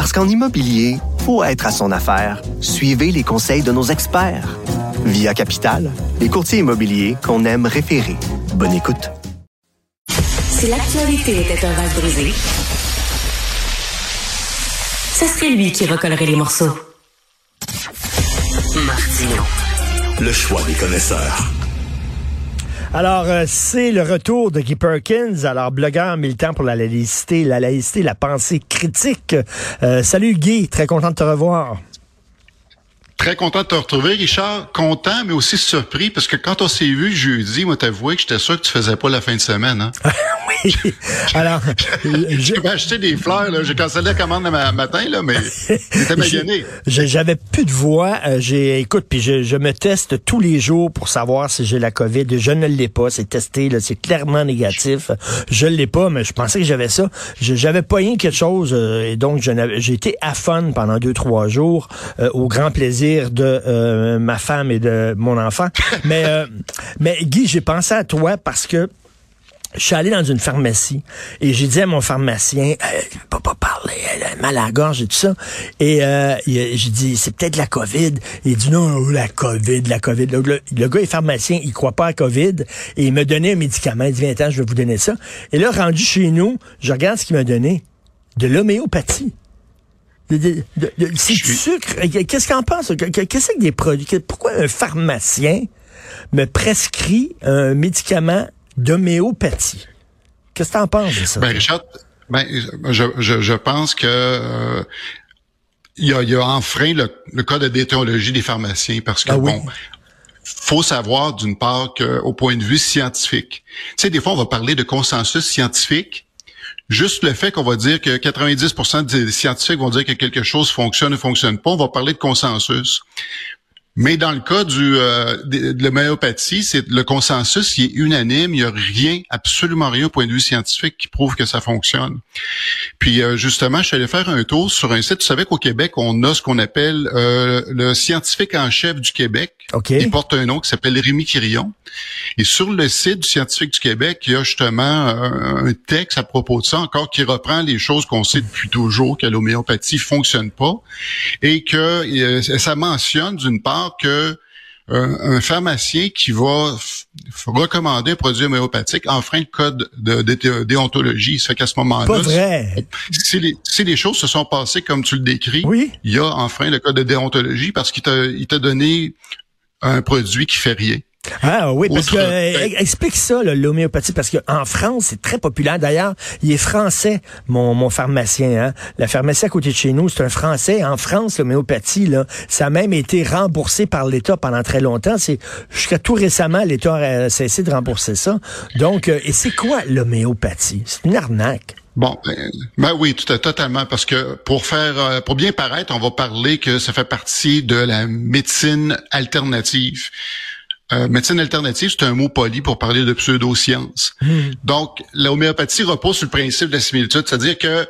Parce qu'en immobilier, faut être à son affaire. Suivez les conseils de nos experts. Via Capital, les courtiers immobiliers qu'on aime référer. Bonne écoute. Si l'actualité était un vase brisé, ce serait lui qui recollerait les morceaux. Martino. Le choix des connaisseurs. Alors, euh, c'est le retour de Guy Perkins, alors blogueur militant pour la laïcité, la laïcité, la pensée critique. Euh, salut Guy, très content de te revoir. Très content de te retrouver, Richard. Content, mais aussi surpris, parce que quand on s'est vu jeudi, moi, t'avoué que j'étais sûr que tu faisais pas la fin de semaine. Hein? Alors, j'ai acheté des fleurs. Là. J'ai cancellé la commande le matin, là, mais j'étais. J'avais plus de voix. Euh, j'ai, écoute, puis je, je, me teste tous les jours pour savoir si j'ai la COVID. Je ne l'ai pas. C'est testé. C'est clairement négatif. Je l'ai pas, mais je pensais que j'avais ça. J'avais pas rien quelque chose, euh, et donc j'ai été à fun pendant deux trois jours, euh, au grand plaisir de euh, ma femme et de mon enfant. mais, euh, mais Guy, j'ai pensé à toi parce que je suis allé dans une pharmacie et j'ai dit à mon pharmacien, euh, ne peux pas parler, elle a mal à la gorge et tout ça. Et euh, j'ai dit, c'est peut-être la COVID. Il dit, non, la COVID, la COVID. Le, gars est pharmacien, il croit pas à la COVID et il m'a donné un médicament. Il dit, viens, je vais vous donner ça. Et là, rendu chez nous, je regarde ce qu'il m'a donné. De l'homéopathie. C'est du sucre. Qu'est-ce qu'on pense? Qu'est-ce que des produits? Pourquoi un pharmacien me prescrit un médicament d'homéopathie? Qu'est-ce que tu en penses de ça? Ben, Richard, ben, je, je, je pense que euh, il, y a, il y a enfreint le, le code de déontologie des pharmaciens parce que, ah bon, faut savoir d'une part qu'au point de vue scientifique, tu sais, des fois, on va parler de consensus scientifique, Juste le fait qu'on va dire que 90% des scientifiques vont dire que quelque chose fonctionne ou fonctionne pas, on va parler de consensus. Mais dans le cas du, euh, de, l'homéopathie, c'est le consensus il est unanime. Il n'y a rien, absolument rien au point de vue scientifique qui prouve que ça fonctionne. Puis euh, justement, je suis allé faire un tour sur un site. Tu savais qu'au Québec, on a ce qu'on appelle euh, le scientifique en chef du Québec. Okay. Il porte un nom qui s'appelle Rémi Quirion. Et sur le site du scientifique du Québec, il y a justement un, texte à propos de ça, encore qui reprend les choses qu'on sait depuis toujours, que l'homéopathie fonctionne pas, et que ça mentionne d'une part que un, pharmacien qui va recommander un produit homéopathique enfreint le code de, déontologie. Ça fait qu'à ce moment-là, si les, si les choses se sont passées comme tu le décris, oui. il y a enfreint le code de déontologie parce qu'il t'a donné un produit qui fait rien. Ah oui, parce que euh, explique ça l'homéopathie parce que en France c'est très populaire. D'ailleurs, il est français mon, mon pharmacien. Hein? La pharmacie à côté de chez nous c'est un français. En France l'homéopathie là, ça a même été remboursé par l'État pendant très longtemps. C'est jusqu'à tout récemment l'État a cessé de rembourser ça. Donc euh, et c'est quoi l'homéopathie? C'est une arnaque. Bon, ben, ben oui, tout, totalement, parce que pour faire, euh, pour bien paraître, on va parler que ça fait partie de la médecine alternative. Euh, médecine alternative, c'est un mot poli pour parler de pseudosciences. Hmm. Donc, l'homéopathie repose sur le principe de la similitude, c'est-à-dire que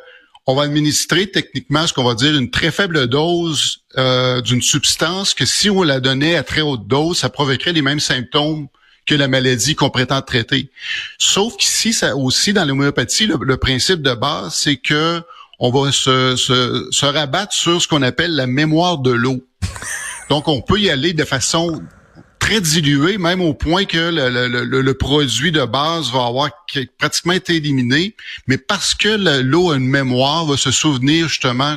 on va administrer techniquement ce qu'on va dire une très faible dose euh, d'une substance que si on la donnait à très haute dose, ça provoquerait les mêmes symptômes que la maladie qu'on prétend traiter. Sauf qu'ici, ça aussi dans l'homéopathie, le, principe de base, c'est que on va se, se, se rabattre sur ce qu'on appelle la mémoire de l'eau. Donc, on peut y aller de façon très dilué, même au point que le, produit de base va avoir pratiquement été éliminé, mais parce que l'eau a une mémoire, va se souvenir justement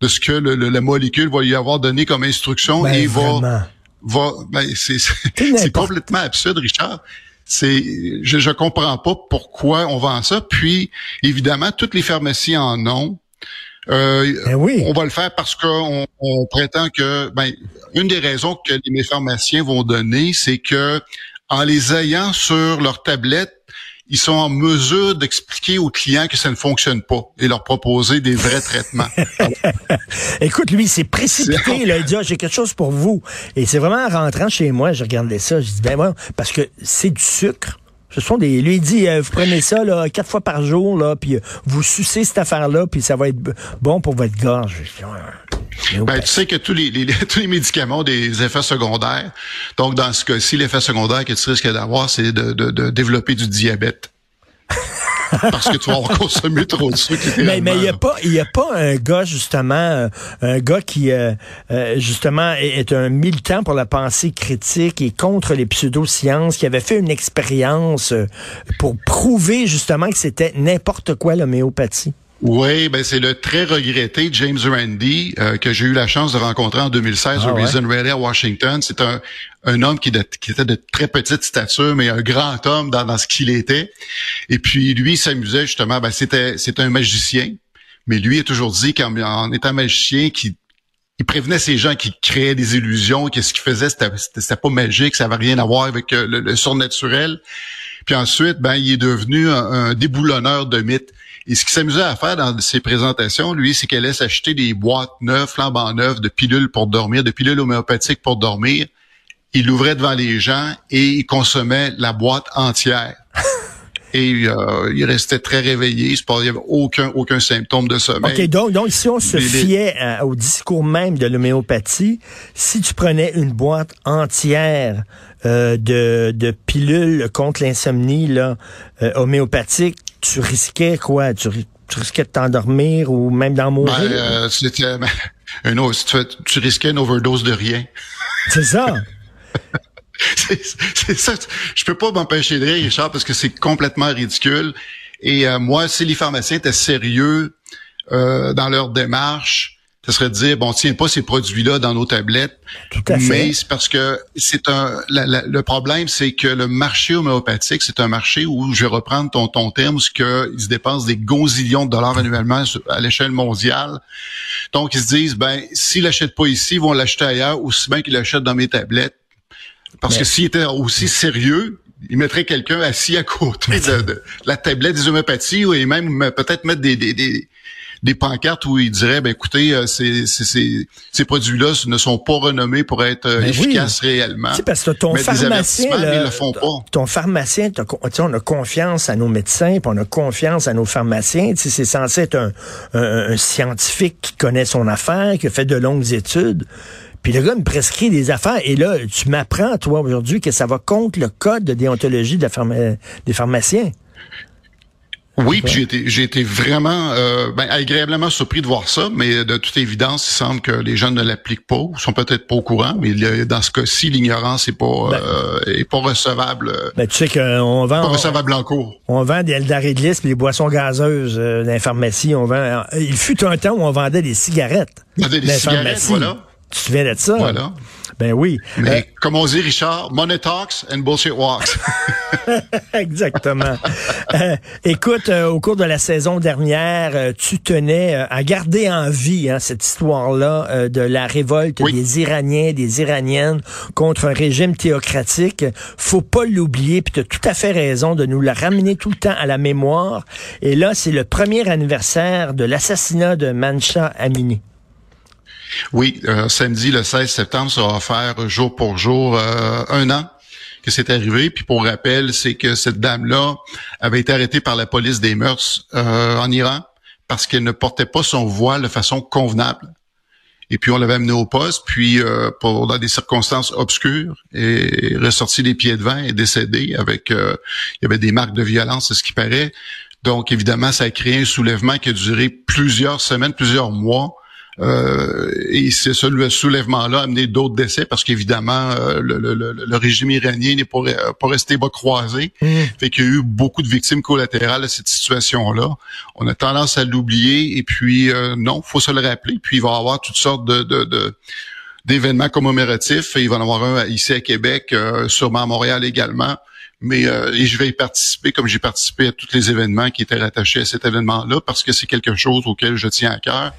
de ce que la molécule va lui avoir donné comme instruction ben, et va va ben, c'est complètement absurde Richard. C'est je je comprends pas pourquoi on vend ça. Puis évidemment toutes les pharmacies en ont euh, ben oui. On va le faire parce qu'on on prétend que ben, une des raisons que les pharmaciens vont donner, c'est que en les ayant sur leur tablette, ils sont en mesure d'expliquer aux clients que ça ne fonctionne pas et leur proposer des vrais traitements. Écoute, lui, c'est précipité. il a dit, ah, j'ai quelque chose pour vous. Et c'est vraiment en rentrant chez moi, je regardais ça, je dis, ben voilà, parce que c'est du sucre. Ce sont des. Lui il dit, euh, vous prenez ça là quatre fois par jour là, puis euh, vous sucez cette affaire-là, puis ça va être bon pour votre gorge. Ben, tu sais que tous les, tous les médicaments ont des effets secondaires. Donc, dans ce cas-ci, l'effet secondaire que tu risques d'avoir, c'est de, de, de développer du diabète. Parce que tu vas consommer trop de sucre. Mais mais il y a pas il a pas un gars justement euh, un gars qui euh, euh, justement est, un militant pour la pensée critique et contre les pseudosciences qui avait fait une expérience pour prouver justement que c'était n'importe quoi l'homéopathie. Oui, ben c'est le très regretté James Randi euh, que j'ai eu la chance de rencontrer en 2016 ah au Reason Rally à Washington. C'est un, un homme qui, qui, était de très petite stature, mais un grand homme dans, dans ce qu'il était. Et puis lui s'amusait justement. Ben c'était c'est un magicien, mais lui a toujours dit qu'en étant magicien, qu'il il prévenait ces gens qui créaient des illusions, que ce qu'il faisait, c'était pas magique, ça avait rien à voir avec euh, le, surnaturel. Puis ensuite, ben, il est devenu un, un déboulonneur de mythes. Et ce qu'il s'amusait à faire dans ses présentations, lui, c'est qu'elle laisse acheter des boîtes neuves, flambant neuves, de pilules pour dormir, de pilules homéopathiques pour dormir. Il l'ouvrait devant les gens et il consommait la boîte entière. et euh, il restait très réveillé. Il n'y avait aucun, aucun symptôme de sommeil. OK, donc, donc si on se fiait euh, au discours même de l'homéopathie, si tu prenais une boîte entière euh, de, de pilules contre l'insomnie là, homéopathique, tu risquais quoi? Tu, risquais de t'endormir ou même d'en mourir? Ben, euh, c'était, ben, un tu, tu, risquais une overdose de rien. C'est ça. c'est ça. Je peux pas m'empêcher de rire, Richard, parce que c'est complètement ridicule. Et euh, moi, si les pharmaciens étaient sérieux euh, dans leur démarche, ce serait de dire bon, tiens pas ces produits-là dans nos tablettes. Tout à mais c'est parce que c'est un le problème, c'est que le marché homéopathique, c'est un marché où je vais reprendre ton ton terme, ce que ils se dépensent des gonzillions de dollars annuellement à l'échelle mondiale. Donc ils se disent ben s'ils l'achètent pas ici, ils vont l'acheter ailleurs, aussi bien qu'ils l'achètent dans mes tablettes. Parce que s'ils étaient aussi sérieux, ils mettraient quelqu'un assis à côté de, la tablette des homéopathies et même peut-être mettre des, des, des, des pancartes où ils diraient, ben écoutez, euh, ces, ces, ces produits-là ne sont pas renommés pour être euh, ben efficaces réellement. C'est parce que ton pharmacien, là, le font pas. ton pharmacien, on a confiance à nos médecins, puis on a confiance à nos pharmaciens. C'est censé être un, un, scientifique qui connaît son affaire, qui a fait de longues études. Puis le gars me prescrit des affaires. Et là, tu m'apprends, toi, aujourd'hui, que ça va contre le code de déontologie de la des pharmaciens. Oui, puis j'ai été, vraiment euh, ben, agréablement surpris de voir ça, mais de toute évidence, il semble que les gens ne l'appliquent pas, ou sont peut-être pas au courant, mais dans ce cas-ci, l'ignorance est pas ben, euh, est pas recevable. Ben, tu sais qu'on vend pas recevable en cours. On vend des et des boissons gazeuses euh, dans les pharmacies. On vend. Euh, il fut un temps où on vendait des cigarettes. Des, des cigarettes, voilà. Tu te souviens de ça? Voilà. Ben oui. Mais euh, comme on dit, Richard, money talks and bullshit walks. Exactement. euh, écoute, euh, au cours de la saison dernière, tu tenais à garder en vie hein, cette histoire-là de la révolte des Iraniens, des Iraniennes contre un régime théocratique. Faut pas l'oublier, puis tu as tout à fait raison de nous la ramener tout le temps à la mémoire. Et là, c'est le premier anniversaire de l'assassinat de Mancha Amini. Oui, euh, samedi le 16 septembre, ça va faire jour pour jour euh, un an que c'est arrivé. Puis pour rappel, c'est que cette dame-là avait été arrêtée par la police des mœurs euh, en Iran parce qu'elle ne portait pas son voile de façon convenable. Et puis on l'avait amenée au poste, puis pour dans des circonstances obscures, et ressorti les pieds devant et décédé avec il y avait des marques de violence, c'est ce qui paraît. Donc évidemment, ça a créé un soulèvement qui a duré plusieurs semaines, plusieurs mois. Euh, et c'est ce soulèvement-là a amené d'autres décès parce qu'évidemment, euh, le, le, le, régime iranien n'est pas, pas resté bas croisé. Mmh. Fait qu'il y a eu beaucoup de victimes collatérales à cette situation-là. On a tendance à l'oublier et puis euh, non, faut se le rappeler. Puis il va y avoir toutes sortes de, de, de d'événements commémoratifs. Il va y en avoir un ici à Québec, euh, sûrement à Montréal également mais euh, et je vais y participer comme j'ai participé à tous les événements qui étaient rattachés à cet événement-là parce que c'est quelque chose auquel je tiens à cœur.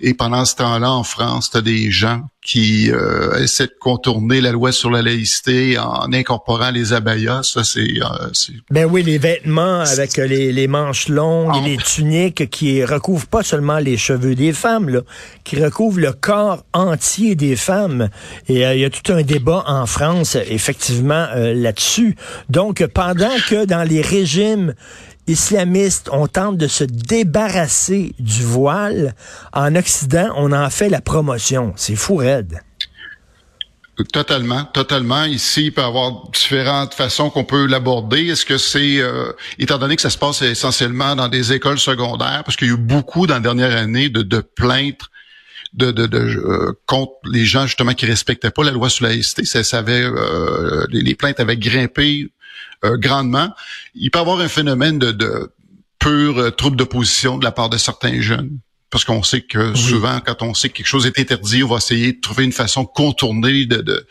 Et pendant ce temps-là, en France, tu as des gens qui euh, essaient de contourner la loi sur la laïcité en incorporant les abayas. Ça, c'est... Euh, ben oui, les vêtements avec les, les manches longues et les tuniques qui recouvrent pas seulement les cheveux des femmes, là, qui recouvrent le corps entier des femmes. Et euh, il y a tout un débat en France, effectivement, euh, là-dessus. Donc, pendant que dans les régimes islamistes, on tente de se débarrasser du voile. En Occident, on en fait la promotion. C'est fou raide. Totalement, totalement. Ici, il peut y avoir différentes façons qu'on peut l'aborder. Est-ce que c'est, euh, étant donné que ça se passe essentiellement dans des écoles secondaires, parce qu'il y a eu beaucoup dans la dernière année de, plaintes de euh, contre les gens justement qui respectaient pas la loi sur la laïcité. Ça, ça avait, euh, les, plaintes avaient grimpé euh, grandement. Il peut y avoir un phénomène de, de pur euh, trouble d'opposition de la part de certains jeunes. Parce qu'on sait que souvent, quand on sait que quelque chose est interdit, on va essayer de trouver une façon contournée, de, de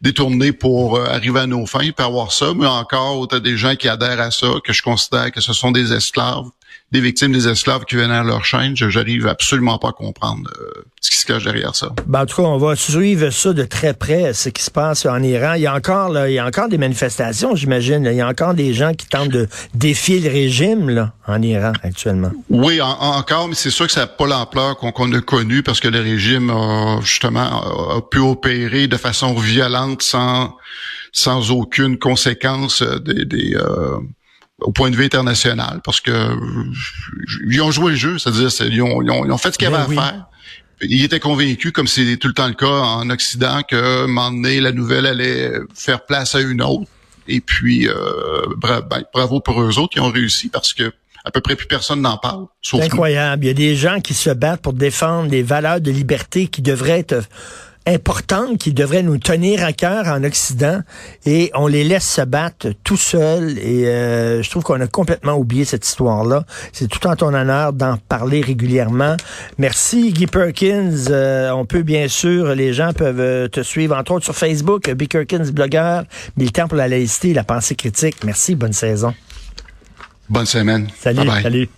détourner pour euh, arriver à nos fins. Il peut y avoir ça, mais encore, tu as des gens qui adhèrent à ça, que je considère que ce sont des esclaves des victimes des esclaves qui venaient à leur chaîne. J'arrive absolument pas à comprendre euh, ce qui se cache derrière ça. Ben, en tout cas, on va suivre ça de très près, ce qui se passe en Iran. Il y a encore, là, il y a encore des manifestations, j'imagine. Il y a encore des gens qui tentent de défier le régime là, en Iran actuellement. Oui, encore, mais c'est sûr que ça n'a pas l'ampleur qu'on a connue parce que le régime a justement a pu opérer de façon violente sans sans aucune conséquence des, des euh, au point de vue international parce que ils ont joué le jeu, c'est-à-dire ils ont, ils, ont, fait ce qu'il y avait ben à faire. Ils étaient convaincus, comme c'est tout le temps le cas en Occident, que un moment donné, la nouvelle allait faire place à une autre. Et puis, euh, ben, bravo pour eux autres qui ont réussi parce que à peu près plus personne n'en parle. C'est incroyable. Il y a des gens qui se battent pour défendre des valeurs de liberté qui devraient être importantes qui devraient nous tenir à cœur en Occident et on les laisse se battre tout seuls et euh, je trouve qu'on a complètement oublié cette histoire-là. C'est tout en ton honneur d'en parler régulièrement. Merci Guy Perkins. Euh, on peut bien sûr, les gens peuvent euh, te suivre entre autres sur Facebook, Guy Perkins blogueur, militant pour la laïcité et la pensée critique. Merci, bonne saison. Bonne semaine. Salut, salut.